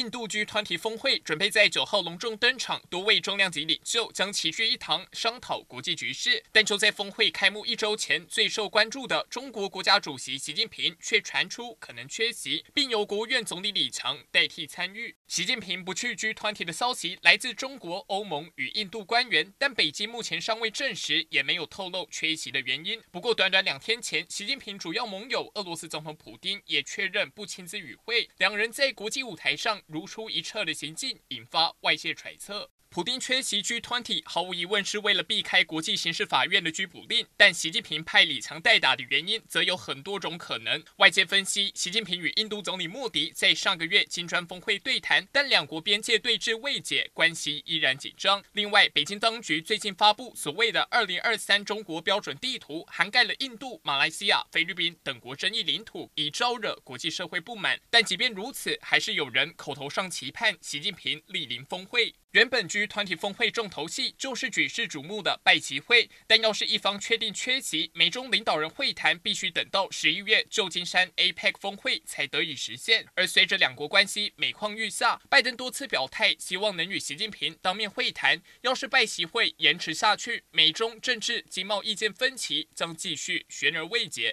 印度 G 团体峰会准备在九号隆重登场，多位重量级领袖将齐聚一堂商讨国际局势。但就在峰会开幕一周前，最受关注的中国国家主席习近平却传出可能缺席，并由国务院总理李强代替参与。习近平不去 G 团体的消息来自中国、欧盟与印度官员，但北京目前尚未证实，也没有透露缺席的原因。不过，短短两天前，习近平主要盟友俄罗斯总统普丁也确认不亲自与会，两人在国际舞台上。如出一辙的行径，引发外界揣测。普丁缺席 G20，毫无疑问是为了避开国际刑事法院的拘捕令，但习近平派李强代打的原因则有很多种可能。外界分析，习近平与印度总理莫迪在上个月金砖峰会对谈，但两国边界对峙未解，关系依然紧张。另外，北京当局最近发布所谓的“二零二三中国标准地图”，涵盖了印度、马来西亚、菲律宾等国争议领土，已招惹国际社会不满。但即便如此，还是有人口头上期盼习近平莅临峰会。原本于团体峰会重头戏就是举世瞩目的拜习会，但要是一方确定缺席，美中领导人会谈必须等到十一月旧金山 APEC 峰会才得以实现。而随着两国关系每况愈下，拜登多次表态希望能与习近平当面会谈。要是拜习会延迟下去，美中政治经贸意见分歧将继续悬而未决。